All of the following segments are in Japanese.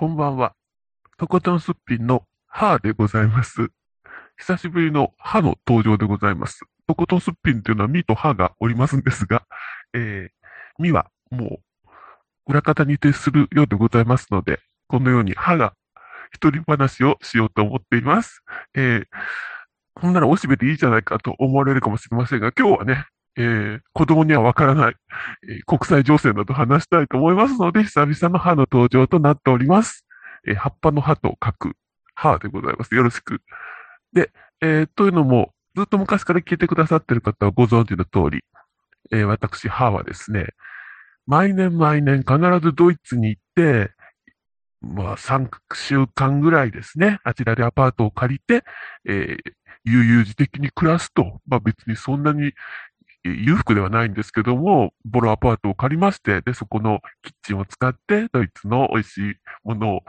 こんばんは。とことんすっぴんのハーでございます。久しぶりの歯の登場でございます。とことんすっぴんというのはミと歯がおりますんですが、えー、ミはもう裏方に徹するようでございますので、このように歯が一人話をしようと思っています。えー、こんなのおしべでいいじゃないかと思われるかもしれませんが、今日はね、えー、子供にはわからない、えー国際情勢など話したいと思いますので、久々の歯の登場となっております。えー葉っぱの葉と書く歯でございます。よろしく。で、えーというのも、ずっと昔から聞いてくださっている方はご存知の通り、えー私、歯はですね、毎年毎年必ずドイツに行って、まあ、3週間ぐらいですね、あちらでアパートを借りて、えー悠々自適に暮らすと、まあ別にそんなに裕福ではないんですけども、ボロアパートを借りまして、で、そこのキッチンを使って、ドイツの美味しいものを、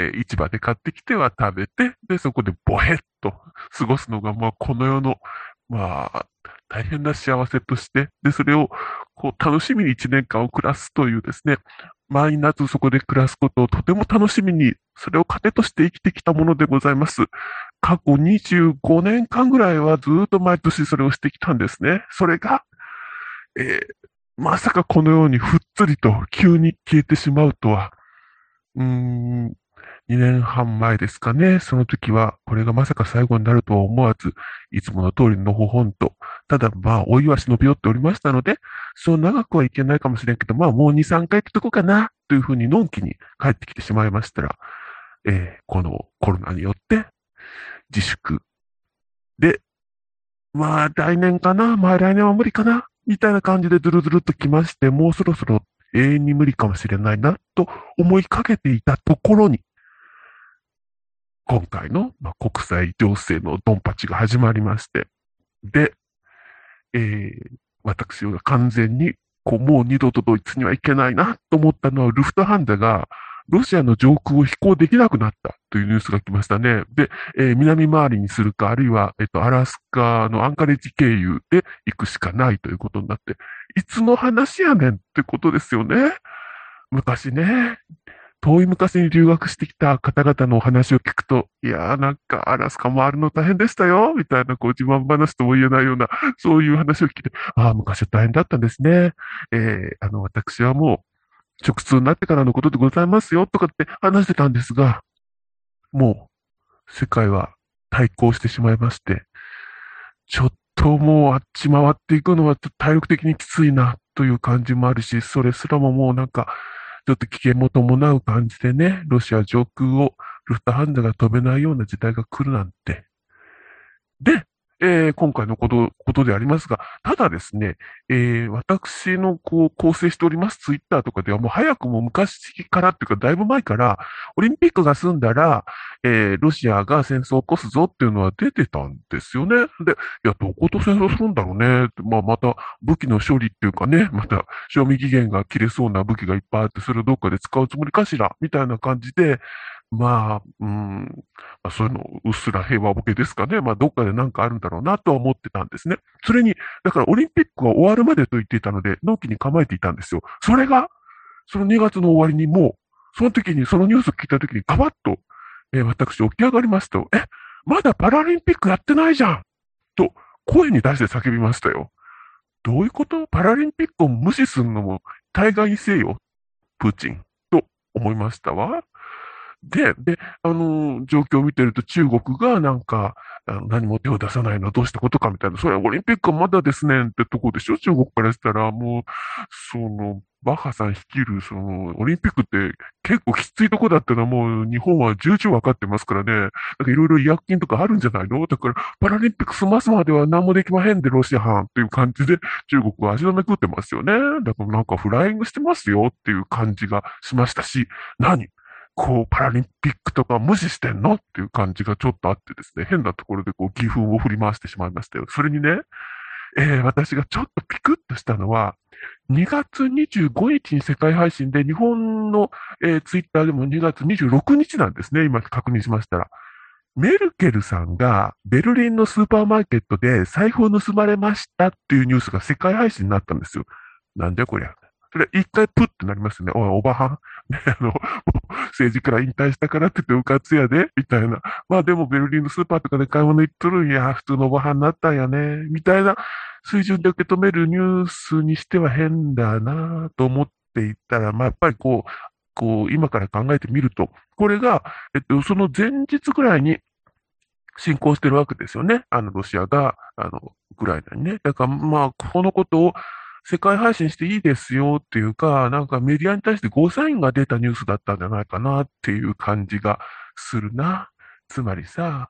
え市場で買ってきては食べて、で、そこでボヘッと過ごすのが、まあ、この世の、まあ、大変な幸せとして、で、それを、こう、楽しみに一年間を暮らすというですね、毎夏そこで暮らすことをとても楽しみに、それを糧として生きてきたものでございます。過去25年間ぐらいはずっと毎年それをしてきたんですね。それが、えーまさかこのようにふっつりと急に消えてしまうとは、うーん、2年半前ですかね。その時は、これがまさか最後になるとは思わず、いつもの通りのほほんと、ただまあ、お湯は忍び寄っておりましたので、そう長くはいけないかもしれんけど、まあもう2、3回行くとこかな、というふうにのんきに帰ってきてしまいましたら、えーこのコロナによって、自粛。で、まあ来年かな、まあ来年は無理かな、みたいな感じでずるずるっと来まして、もうそろそろ永遠に無理かもしれないな、と思いかけていたところに、今回の、まあ、国際情勢のドンパチが始まりまして、で、えー私が完全に、こう、もう二度とドイツには行けないなと思ったのは、ルフトハンザが、ロシアの上空を飛行できなくなったというニュースが来ましたね。で、えー南回りにするか、あるいは、えっと、アラスカのアンカレッジ経由で行くしかないということになって、いつの話やねんってことですよね。昔ね、遠い昔に留学してきた方々のお話を聞くと、いやーなんかアラスカ回るの大変でしたよ、みたいなこう自慢話とも言えないような、そういう話を聞いて、ああ、昔は大変だったんですね。えーあの、私はもう、直通になってからのことでございますよ、とかって話してたんですが、もう、世界は対抗してしまいまして、ちょっともうあっち回っていくのはちょっと体力的にきついな、という感じもあるし、それすらももうなんか、ちょっと危険も伴う感じでね、ロシア上空をルフトハンザが飛べないような時代が来るなんて。で、えー今回のこと、ことでありますが、ただですね、えー私のこう構成しておりますツイッターとかではもう早くも昔からっていうかだいぶ前から、オリンピックが済んだら、えーロシアが戦争を起こすぞっていうのは出てたんですよね。で、いや、どこと戦争するんだろうね。まあ、また武器の処理っていうかね、また賞味期限が切れそうな武器がいっぱいあって、それをどっかで使うつもりかしらみたいな感じで、まあ、うん、まあ、そういうの、うっすら平和ボケですかね。まあ、どっかでなんかあるんだろうなとは思ってたんですね。それに、だからオリンピックが終わるまでと言っていたので、納期に構えていたんですよ。それが、その2月の終わりにもう、その時に、そのニュースを聞いた時に、ガバッと、えー私起き上がりますと、え、まだパラリンピックやってないじゃんと、声に出して叫びましたよ。どういうこと？パラリンピックを無視するのも大概にせよ、プーチン、と思いましたわ。で、で、あの状況を見てると中国がなんか、あの何も手を出さないのはどうしたことかみたいな、それはオリンピックはまだですねんってとこでしょ中国からしたら、もう、その、バッハさん率いる、その、オリンピックって結構きついとこだってのはもう日本は重々わかってますからね。なんかいろいろ違約金とかあるんじゃないの？だから、パラリンピック済ますまでは何もできまへんで、ロシア班っていう感じで中国は足止め食ってますよね。だからなんかフライングしてますよっていう感じがしましたし、何？こう、パラリンピックとか無視してんの？っていう感じがちょっとあってですね、変なところでこう、義憤を振り回してしまいましたよ。それにね、えー私がちょっとピクッとしたのは、2月25日に世界配信で、日本の、えーツイッターでも2月26日なんですね。今確認しましたら。メルケルさんがベルリンのスーパーマーケットで財布を盗まれましたっていうニュースが世界配信になったんですよ。なんでこりゃ。それ一回プッてなりますよね。おい、おばはん。あの、政治から引退したからって言って、うかつやで、みたいな。まあでもベルリンのスーパーとかで買い物行っとるんや、普通のおばはになったんやね、みたいな水準で受け止めるニュースにしては変だなと思っていたら、まあやっぱりこう、こう、今から考えてみると、これが、えっと、その前日ぐらいに侵攻してるわけですよね。あの、ロシアが、あの、ウクライナにね。だから、まあ、このことを世界配信していいですよっていうか、なんかメディアに対してゴーサインが出たニュースだったんじゃないかなっていう感じがするな。つまりさ、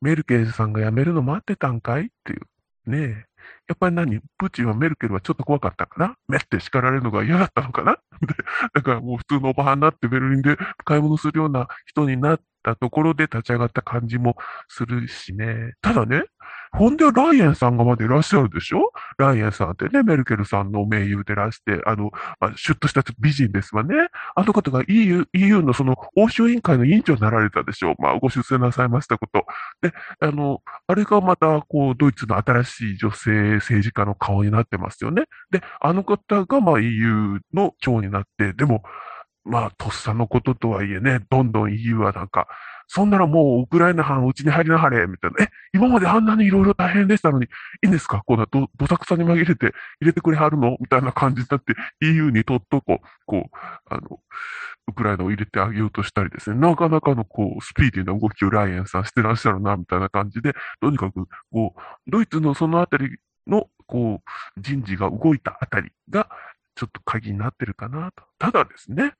メルケルさんが辞めるの待ってたんかいっていう。ねえ。やっぱり何？プーチンはメルケルはちょっと怖かったかな？めって叱られるのが嫌だったのかな？だからもう普通のおばはんになってベルリンで買い物するような人になったところで立ち上がった感じもするしね。ただね、ほんで、ライエンさんがまでいらっしゃるでしょ？ライエンさんってね、メルケルさんの盟友でらして、あの、まあ、シュッとした美人ですわね。あの方が EU、EU のその欧州委員会の委員長になられたでしょ？う。まあ、ご出世なさいましたこと。で、あの、あれがまた、こう、ドイツの新しい女性政治家の顔になってますよね。で、あの方が、まあ、EU の長になって、でも、まあ、とっさのこととはいえね、どんどん EU はなんか、そんならもうウクライナ藩うちに入りなはれ、みたいな。え、今まであんなにいろいろ大変でしたのに、いいんですか？こんなど、どさくさに紛れて入れてくれはるの？みたいな感じになって EU にとっとこう、こう、あの、ウクライナを入れてあげようとしたりですね、なかなかのこう、スピーディーな動きをライエンさんしてらっしゃるな、みたいな感じで、とにかく、こう、ドイツのそのあたりの、こう、人事が動いたあたりが、ちょっと鍵になってるかなと。ただですね、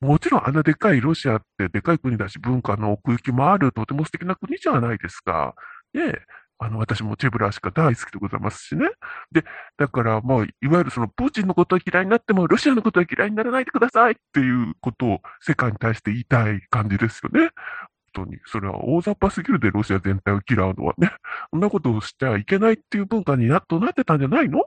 もちろんあんなでかいロシアってでかい国だし、文化の奥行きもあるとても素敵な国じゃないですか。ねあの、私もチェブラーしか大好きでございますしね。で、だから、まあ、いわゆるその、プーチンのことは嫌いになっても、ロシアのことは嫌いにならないでくださいっていうことを世界に対して言いたい感じですよね。本当に。それは大雑把すぎるで、ロシア全体を嫌うのはね。そんなことをしちゃいけないっていう文化になっとなってたんじゃないの？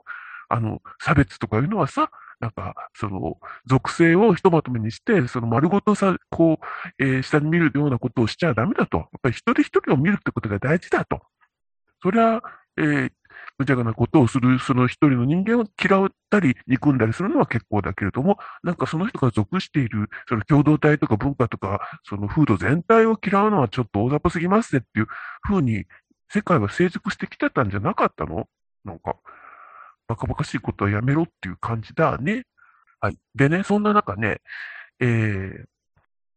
あの、差別とかいうのはさ、なんか、その、属性をひとまとめにして、その丸ごとさ、こう、えー、下に見るようなことをしちゃダメだと。やっぱり一人一人を見るってことが大事だと。それは、えー、無茶なことをする、その一人の人間を嫌ったり、憎んだりするのは結構だけれども、なんかその人が属している、その共同体とか文化とか、その風土全体を嫌うのはちょっと大雑把すぎますねっていうふうに、世界は成熟してきてたんじゃなかったの？なんか。バカバカしいことはやめろっていう感じだね。はい。でね、そんな中ね、えー、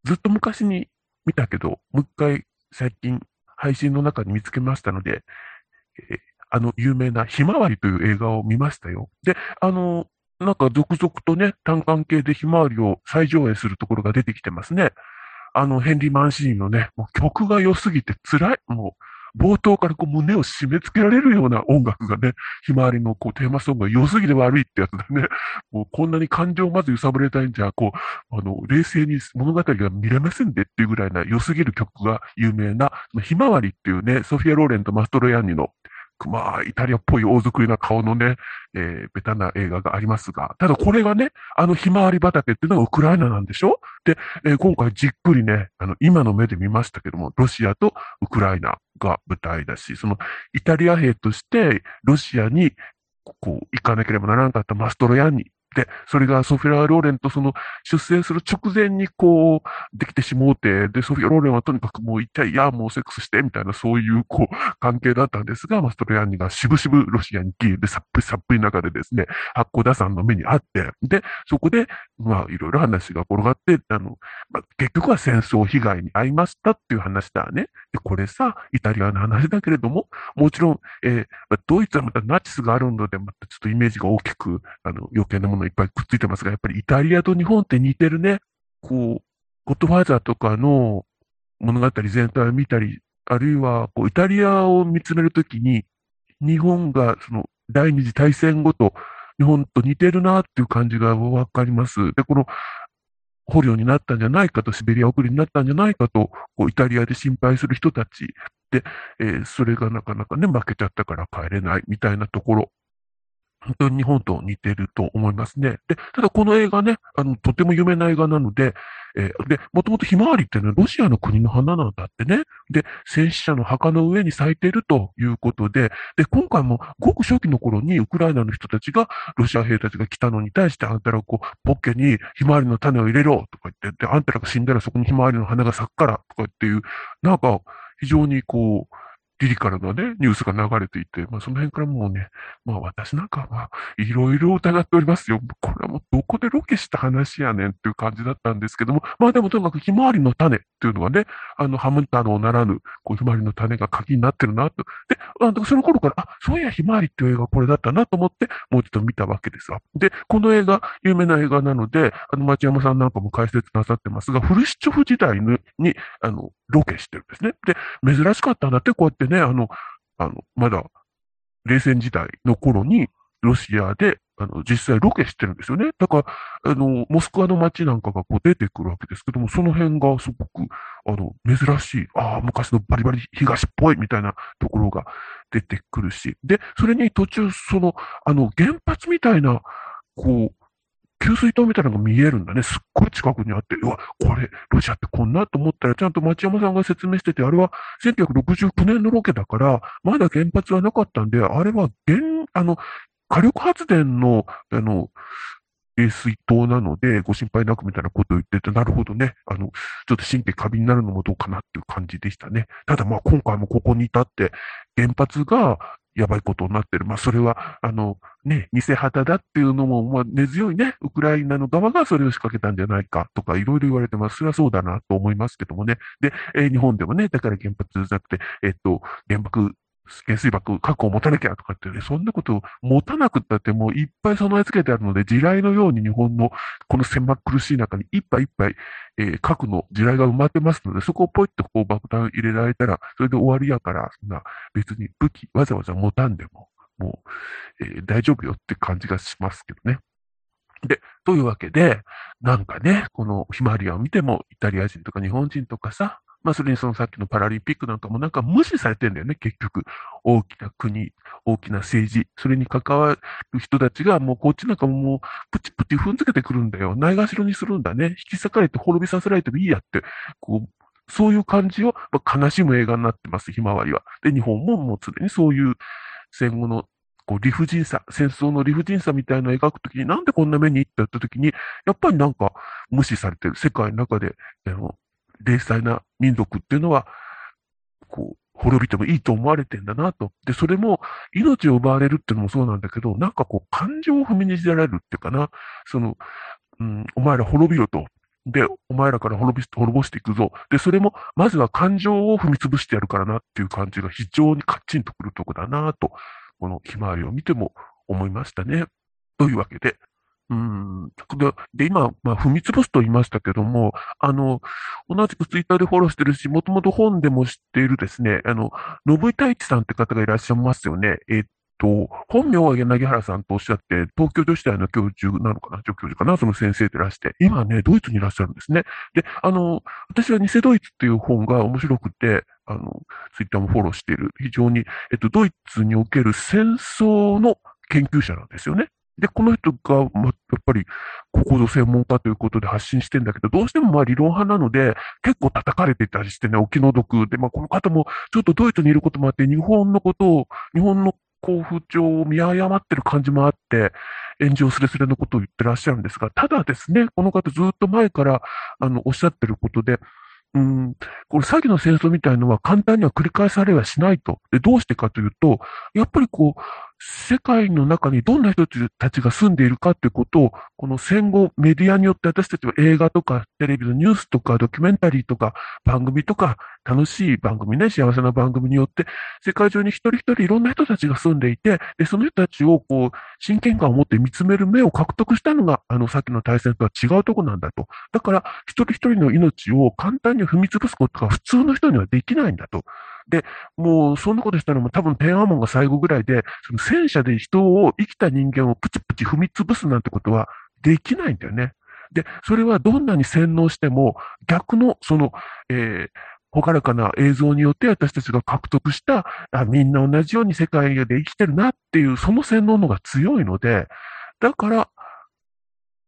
ずっと昔に見たけど、もう一回最近配信の中に見つけましたので、えー、あの有名なひまわりという映画を見ましたよ。で、あの、なんか続々とね、単管系でひまわりを再上映するところが出てきてますね。あの、ヘンリー・マンシーンのね、もう曲が良すぎて辛い。もう、冒頭からこう胸を締め付けられるような音楽がね、ひまわりのこうテーマソングが良すぎて悪いってやつだね、もうこんなに感情をまず揺さぶれたいんじゃ、こう、あの、冷静に物語が見れませんでっていうぐらいな良すぎる曲が有名な、ひまわりっていうね、ソフィア・ローレンとマストロヤンニのまあ、イタリアっぽい大作りな顔のね、えー、ベタな映画がありますが、ただこれがね、あのひまわり畑っていうのがウクライナなんでしょ？で、えー、今回じっくりね、あの、今の目で見ましたけども、ロシアとウクライナが舞台だし、そのイタリア兵としてロシアにこう行かなければならなかったマストロヤンニ、それがソフィア・ローレンとその出生する直前にこう、できてしもうて、で、ソフィア・ローレンはとにかくもう一体、いや、もうセックスして、みたいなそういうこう、関係だったんですが、マストロヤンニがしぶしぶロシアに消えて、さっぷりさっぷり中でですね、八甲田山の目にあって、で、そこで、まあ、いろいろ話が転がって、あの、まあ、結局は戦争被害に遭いましたっていう話だね。で、これさ、イタリアの話だけれども、もちろん、えー、ドイツはまたナチスがあるので、またちょっとイメージが大きく、あの、余計なものいっぱいくっついてますが、やっぱりイタリアと日本って似てるね。こう、ゴッドファーザーとかの物語全体を見たり、あるいは、こう、イタリアを見つめるときに、日本が、その、第二次大戦後と、日本と似てるなっていう感じがわかります。で、この、捕虜になったんじゃないかと、シベリア送りになったんじゃないかと、イタリアで心配する人たちで、えー、それがなかなかね、負けちゃったから帰れないみたいなところ。本当に日本と似てると思いますね。で、ただこの映画ね、あの、とても有名な映画なので、えー、で、もともとひまわりっていうのは、ロシアの国の花なんだってね。で、戦死者の墓の上に咲いているということで、で、今回もごく初期の頃にウクライナの人たちが、ロシア兵たちが来たのに対してあんたらこう、ポッケにひまわりの種を入れろとか言って、で、あんたらが死んだらそこにひまわりの花が咲くからとかっていう、なんか、非常にこう、リリカルなね、ニュースが流れていて、まあその辺からもうね、まあ私なんかは、いろいろ疑っておりますよ。これはもうどこでロケした話やねんっていう感じだったんですけども、まあでもとにかくひまわりの種っていうのがね、あの、ハム太郎ならぬ、こうひまわりの種が鍵になってるなと。で、あのその頃から、あ、そういやひまわりっていう映画これだったなと思って、もう一度見たわけですわ。で、この映画、有名な映画なので、あの、町山さんなんかも解説なさってますが、フルシチョフ時代に、あの、ロケしてるんですね。で、珍しかったんだって、こうやってでね、あの、あの、まだ、冷戦時代の頃に、ロシアで、あの、実際ロケしてるんですよね。だから、あの、モスクワの街なんかがこう出てくるわけですけども、その辺がすごく、あの、珍しい、ああ、昔のバリバリ東っぽいみたいなところが出てくるし、で、それに途中、その、あの、原発みたいな、こう、給水塔みたいなのが見えるんだね。すっごい近くにあって、うわ、これ、ロシアってこんなと思ったら、ちゃんと町山さんが説明してて、あれは1969年のロケだから、まだ原発はなかったんで、あれは原、あの、火力発電の、あの、冷水筒なので、ご心配なくみたいなことを言ってて、なるほどね。あの、ちょっと神経過敏になるのもどうかなっていう感じでしたね。ただまあ今回もここに至って、原発がやばいことになってる。まあ、それは、あの、ね、偽旗だっていうのも、まあ、根強いね、ウクライナの側がそれを仕掛けたんじゃないかとか、いろいろ言われてます。それはそうだなと思いますけどもね。で、えー、日本でもね、だから原発じゃなくて、えっと、原爆原水爆確保を持たなきゃとかってね、そんなことを持たなくったってもういっぱい備え付けてあるので、地雷のように日本のこの狭苦しい中にいっぱいいっぱい、えー、核の地雷が埋まってますので、そこをポイッとこう爆弾入れられたら、それで終わりやから、そんな別に武器わざわざ持たんでも、もう、えー、大丈夫よって感じがしますけどね。で、というわけで、なんかね、このヒマリアを見ても、イタリア人とか日本人とかさ、まあ、それにそのさっきのパラリンピックなんかもなんか無視されてんだよね、結局。大きな国、大きな政治、それに関わる人たちがもうこっちなんかもうプチプチ踏んづけてくるんだよ。ないがしろにするんだね。引き裂かれて滅びさせられてもいいやって。こう、そういう感じを、まあ、悲しむ映画になってます、ひまわりは。で、日本ももう常にそういう戦後のこう理不尽さ、戦争の理不尽さみたいなのを描くときに、なんでこんな目に行ったったときに、やっぱりなんか無視されてる世界の中で、あの冷静な民族っていうのは、こう、滅びてもいいと思われてんだなと。で、それも命を奪われるっていうのもそうなんだけど、なんかこう、感情を踏みにじられるっていうかな。その、うん、お前ら滅びろと。で、お前らから滅び滅ぼしていくぞ。で、それも、まずは感情を踏み潰してやるからなっていう感じが非常にカッチンとくるとこだなと、このひまわりを見ても思いましたね。というわけで、うん。で、今、まあ、踏み潰すと言いましたけども、あの、同じくツイッターでフォローしてるし、もともと本でも知っているですね、あの、信井太一さんって方がいらっしゃいますよね。えっと、本名は柳原さんとおっしゃって、東京女子大の教授なのかな、助教授かな、その先生でいらして、今ね、ドイツにいらっしゃるんですね。で、あの、私は偽ドイツっていう本が面白くて、あの、ツイッターもフォローしている、非常に、えっと、ドイツにおける戦争の研究者なんですよね。で、この人が、ま、やっぱり、ここの専門家ということで発信してんだけど、どうしてもまあ理論派なので、結構叩かれてたりしてね、お気の毒で、まあこの方もちょっとドイツにいることもあって、日本のことを、日本の交付帳を見誤ってる感じもあって、炎上すれすれのことを言ってらっしゃるんですが、ただですね、この方ずっと前から、あの、おっしゃってることで、うん、これ詐欺の戦争みたいのは簡単には繰り返されはしないと。で、どうしてかというと、やっぱりこう、世界の中にどんな人たちが住んでいるかということを、この戦後メディアによって私たちは映画とかテレビのニュースとかドキュメンタリーとか番組とか楽しい番組ね、幸せな番組によって、世界中に一人一人いろんな人たちが住んでいて、で、その人たちをこう、真剣感を持って見つめる目を獲得したのが、あの、さっきの対戦とは違うとこなんだと。だから、一人一人の命を簡単に踏み潰すことが普通の人にはできないんだと。で、もう、そんなことしたのも多分天安門が最後ぐらいで、その戦車で人を、生きた人間をプチプチ踏み潰すなんてことはできないんだよね。で、それはどんなに洗脳しても、逆の、その、えー、ほからかな映像によって私たちが獲得したあ、みんな同じように世界で生きてるなっていう、その洗脳のが強いので、だから、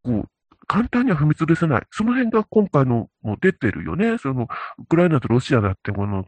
こう、簡単には踏み潰せない。その辺が今回のも出てるよね。その、ウクライナとロシアだってもの、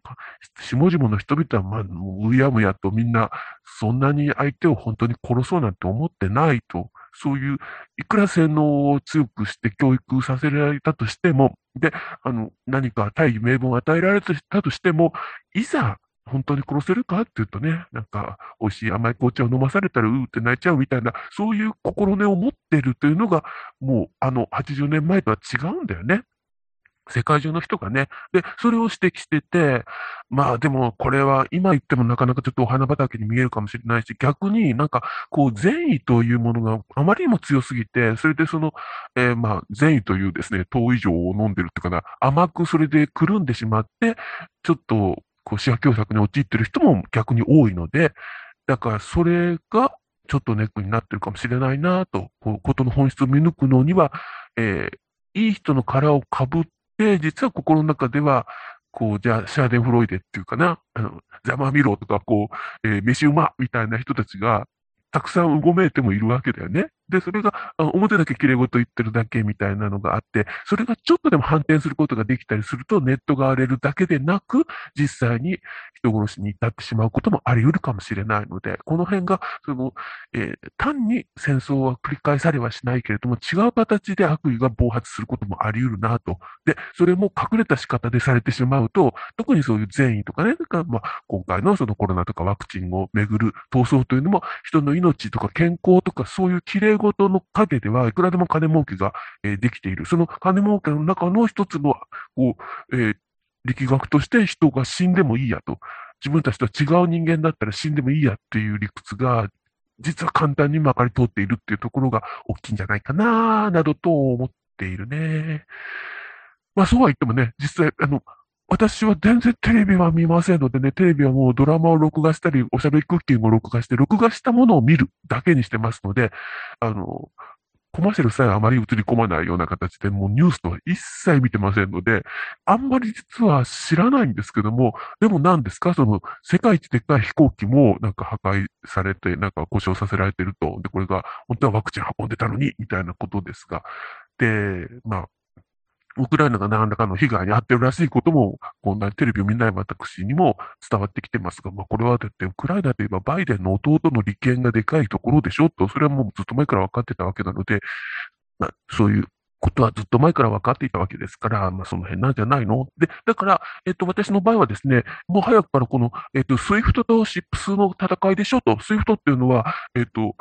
下々の人々は、まあ、もううやむやとみんな、そんなに相手を本当に殺そうなんて思ってないと。そういう、いくら洗脳を強くして教育させられたとしても、で、あの、何か大義名分を与えられたとしても、いざ本当に殺せるか？っていうとね、なんか、美味しい甘い紅茶を飲まされたら、うーって泣いちゃうみたいな、そういう心根を持ってるというのが、もう、あの、80年前とは違うんだよね。世界中の人がね。で、それを指摘してて、まあでもこれは今言ってもなかなかちょっとお花畑に見えるかもしれないし、逆になんかこう善意というものがあまりにも強すぎて、それでその、えー、まあ善意というですね、糖以上を飲んでるっていうかな、甘くそれでくるんでしまって、ちょっとこう、視野狭窄に陥ってる人も逆に多いので、だからそれがちょっとネックになってるかもしれないなと、こう、ことの本質を見抜くのには、えー、いい人の殻をかぶって、実は心の中では、こう、じゃあ、シャーデンフロイデっていうかな、あの、ざまみろとか、こう、えー、飯うまみたいな人たちが、たくさんうごめいてもいるわけだよね。で、それが、表だけ綺麗事言ってるだけみたいなのがあって、それがちょっとでも反転することができたりすると、ネットが荒れるだけでなく、実際に人殺しに至ってしまうこともあり得るかもしれないので、この辺が、その、えー、単に戦争は繰り返されはしないけれども、違う形で悪意が暴発することもあり得るなと。で、それも隠れた仕方でされてしまうと、特にそういう善意とかね、かまあ、今回のそのコロナとかワクチンをめぐる闘争というのも、人の命とか健康とかそういう綺麗事の陰ではいくらでも金儲けが、えー、できている。その金儲けの中の一つの、こう、えー、力学として人が死んでもいいやと。自分たちとは違う人間だったら死んでもいいやっていう理屈が、実は簡単にまかり通っているっていうところが大きいんじゃないかな、などと思っているね。まあそうは言ってもね、実際、あの、私は全然テレビは見ませんのでね、テレビはもうドラマを録画したり、おしゃべりクッキングを録画して、録画したものを見るだけにしてますので、あの、コマーシャルさえあまり映り込まないような形で、もうニュースとは一切見てませんので、あんまり実は知らないんですけども、でも何ですか？その、世界一でっかい飛行機もなんか破壊されて、なんか故障させられてると。で、これが本当はワクチン運んでたのに、みたいなことですが。で、まあ、ウクライナが何らかの被害に遭ってるらしいことも、こんなテレビを見ない私にも伝わってきてますが、まあ、これはだって、ウクライナといえばバイデンの弟の利権がでかいところでしょ。と、それはもうずっと前から分かってたわけなので、まあ、そういうことはずっと前から分かっていたわけですから、まあ、その辺なんじゃないの？で、だから、えっと、私の場合はですね、もう早くからこの、えっと、 SWIFTと CIPS の戦いでしょと、 SWIFTっていうのは、えっと、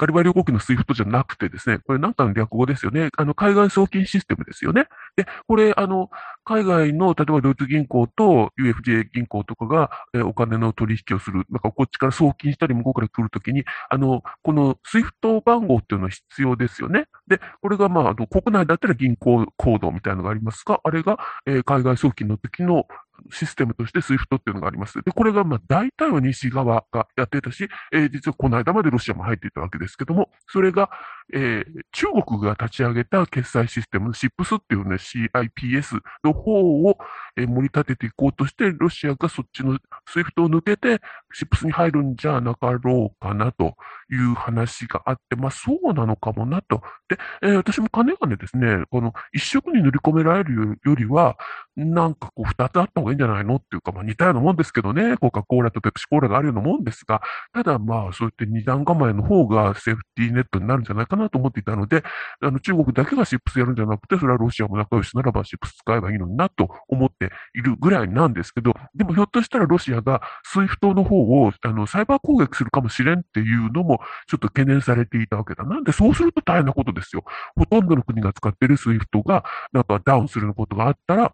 ガリバー旅行記のスイフトじゃなくてですね、これなんかの略語ですよね。あの、海外送金システムですよね。で、これ、あの、海外の、例えばドイツ銀行と UFJ 銀行とかが、えお金の取引をする。なんかこっちから送金したり向こうから来るときに、あの、このスイフト番号っていうのは必要ですよね。で、これがまあ、の国内だったら銀行コードみたいなのがありますが、あれが、えー、海外送金の時のシステムとして SWIFT っていうのがあります。で、これがまあ大体は西側がやってたし、えー、実はこの間までロシアも入っていたわけですけども、それが、えー、中国が立ち上げた決済システム、SIPS っていうね、CIPS の方を、えー、盛り立てていこうとして、ロシアがそっちの SWIFT を抜けて SIPS に入るんじゃなかろうかなという話があって、まあそうなのかもなと。で、えー、私も金がねですね、この一色に塗り込められるよりは、なんかこう二つあった方がいいんじゃないのっていうか、まあ似たようなもんですけどね、コカ・コーラとペプシコーラがあるようなもんですが、ただまあそうやって二段構えの方がセーフティーネットになるんじゃないかななと思っていたので、あの中国だけが CIPS やるんじゃなくて、それはロシアも仲良しならば CIPS 使えばいいのになと思っているぐらいなんですけど、でもひょっとしたらロシアがスイフトの方をあのサイバー攻撃するかもしれんっていうのもちょっと懸念されていたわけだ。なんでそうすると大変なことですよ。ほとんどの国が使っているスイフトがなんかダウンすることがあったら、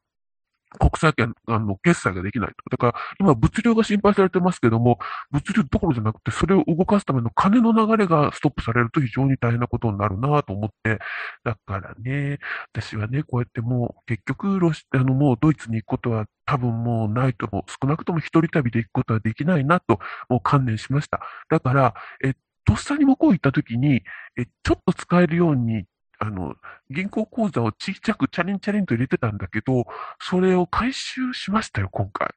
国際間あの決済ができないと。だから、今、物流が心配されてますけども、物流どころじゃなくて、それを動かすための金の流れがストップされると非常に大変なことになるなと思って、だからね、私はね、こうやってもう、結局ロシ、あの、もうドイツに行くことは多分もうないとも、少なくとも一人旅で行くことはできないなと、もう観念しました。だから、えとっさに向こう行った時に、え、ちょっと使えるようにあの、銀行口座をちっちゃくチャリンチャリンと入れてたんだけど、それを回収しましたよ、今回。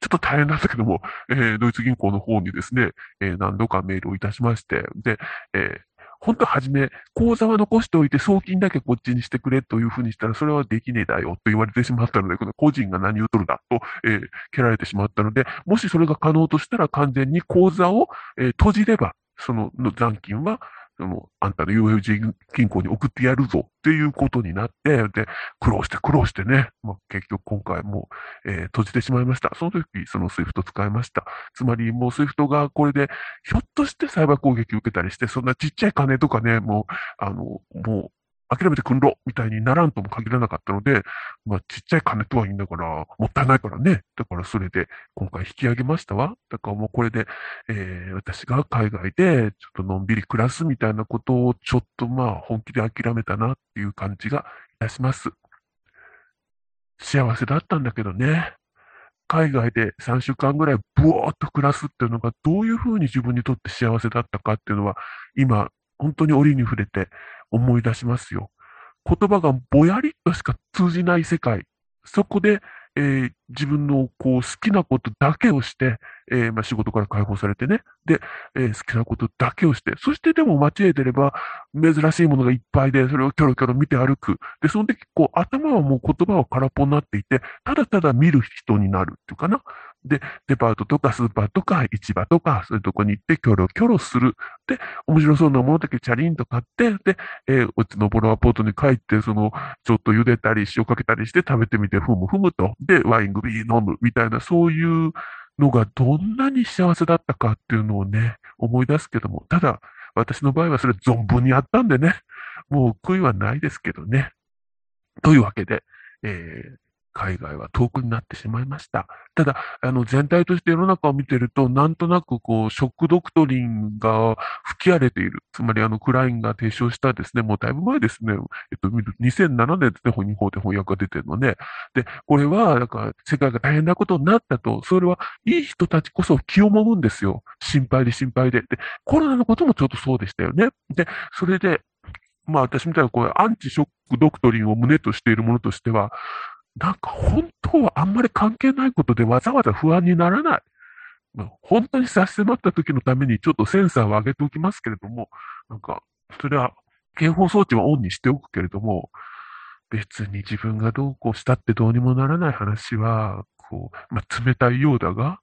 ちょっと大変なんだけども、えー、ドイツ銀行の方にですね、えー、何度かメールをいたしまして、で、えー、本当はじめ、口座は残しておいて送金だけこっちにしてくれというふうにしたら、それはできねえだよと言われてしまったので、この個人が何を取るだと、えー、蹴られてしまったので、もしそれが可能としたら完全に口座を、えー、閉じれば、その残金はその、あんたの UFG 銀行に送ってやるぞっていうことになって、で、苦労して苦労してね、まあ、結局今回もう、えー、閉じてしまいました。その時、その SWIFT 使いました。つまりもう SWIFT がこれで、ひょっとしてサイバー攻撃受けたりして、そんなちっちゃい金とかね、もう、あの、もう、諦めてくんろみたいにならんとも限らなかったので、まあ、ちっちゃい金とはいいんだから、もったいないからね。だからそれで今回引き上げましたわ。だからもうこれで、えー、私が海外でちょっとのんびり暮らすみたいなことをちょっとまあ本気で諦めたなっていう感じがいたします。幸せだったんだけどね。海外で3週間ぐらいブワーっと暮らすっていうのがどういうふうに自分にとって幸せだったかっていうのは今本当に折に触れて思い出しますよ。言葉がぼやりとしか通じない世界。そこで、えー、自分のこう好きなことだけをして、えー、まあ、仕事から解放されてね。で、えー、好きなことだけをして、そしてでも街へ出れば珍しいものがいっぱいで、それをキョロキョロ見て歩く。で、その時、こう頭はもう言葉は空っぽになっていて、ただただ見る人になるっていうかな。で、デパートとかスーパーとか市場とか、そういうとこに行ってキョロキョロする。で、面白そうなものだけチャリンと買って、で、えー、うちのボロアポートに帰って、その、ちょっと茹でたり塩かけたりして食べてみて、ふむふむと。で、ワイングビー飲むみたいな、そういうのがどんなに幸せだったかっていうのをね、思い出すけども、ただ、私の場合はそれ存分にあったんでね、もう悔いはないですけどね。というわけで、えー、海外は遠くになってしまいました。ただ、あの、全体として世の中を見てると、なんとなくこう、ショックドクトリンが吹き荒れている。つまり、あの、クラインが提唱したですね、もうだいぶ前ですね、えっと、2007年ですね、日本で翻訳が出てるのね。で、これは、なんか、世界が大変なことになったと、それはいい人たちこそ気をもむんですよ。心配で心配で。で、コロナのこともちょっとそうでしたよね。で、それで、まあ私みたいなこうアンチショックドクトリンを胸としているものとしては、なんか本当はあんまり関係ないことでわざわざ不安にならない。本当に差し迫った時のためにちょっとセンサーを上げておきますけれども、なんか、それは警報装置はオンにしておくけれども、別に自分がどうこうしたってどうにもならない話は、こう、まあ、冷たいようだが、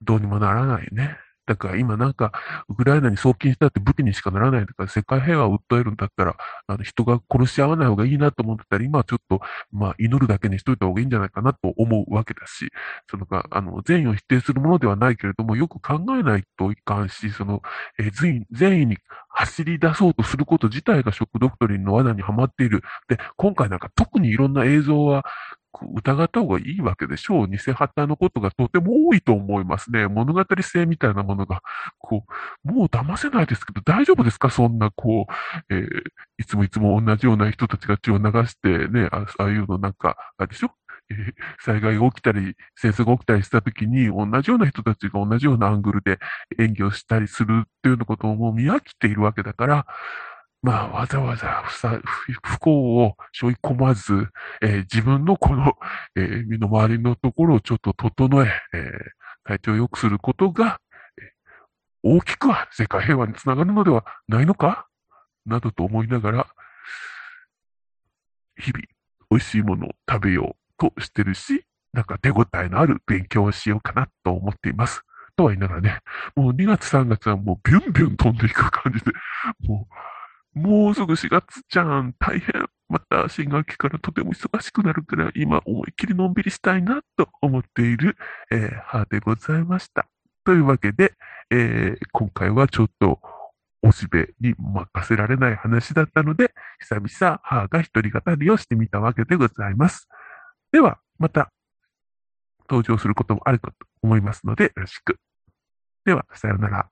どうにもならないね。だから今なんか、ウクライナに送金したって武器にしかならないとか、世界平和を訴えるんだったら、あの人が殺し合わない方がいいなと思ってたら、今はちょっと、まあ、祈るだけにしといた方がいいんじゃないかなと思うわけだし、そのか、あの、善意を否定するものではないけれども、よく考えないといかんし、その、えー、善意、善意に走り出そうとすること自体がショックドクトリンの罠にはまっている。で、今回なんか特にいろんな映像は、疑った方がいいわけでしょう。偽旗のことがとても多いと思いますね。物語性みたいなものが、こう、もう騙せないですけど、大丈夫ですか？そんな、こう、えー、いつもいつも同じような人たちが血を流してね、ああいうのなんか、あれでしょ、災害が起きたり、戦争が起きたりしたときに、同じような人たちが同じようなアングルで演技をしたりするっていうようなことをもう見飽きているわけだから、まあ、わざわざ不幸を背負い込まず、えー、自分のこの、えー、身の回りのところをちょっと整え、えー、体調を良くすることが、大きくは世界平和につながるのではないのか？などと思いながら、日々美味しいものを食べようとしてるし、なんか手応えのある勉強をしようかなと思っています。とは言いながらね、もう2月3月はもうビュンビュン飛んでいく感じで、もうもうすぐ4月じゃん。大変。また新学期からとても忙しくなるから、今思いっきりのんびりしたいなと思っている、えー、母でございました。というわけで、えー、今回はちょっとおしべに任せられない話だったので、久々母が一人語りをしてみたわけでございます。では、また登場することもあるかと思いますので、よろしく。では、さようなら。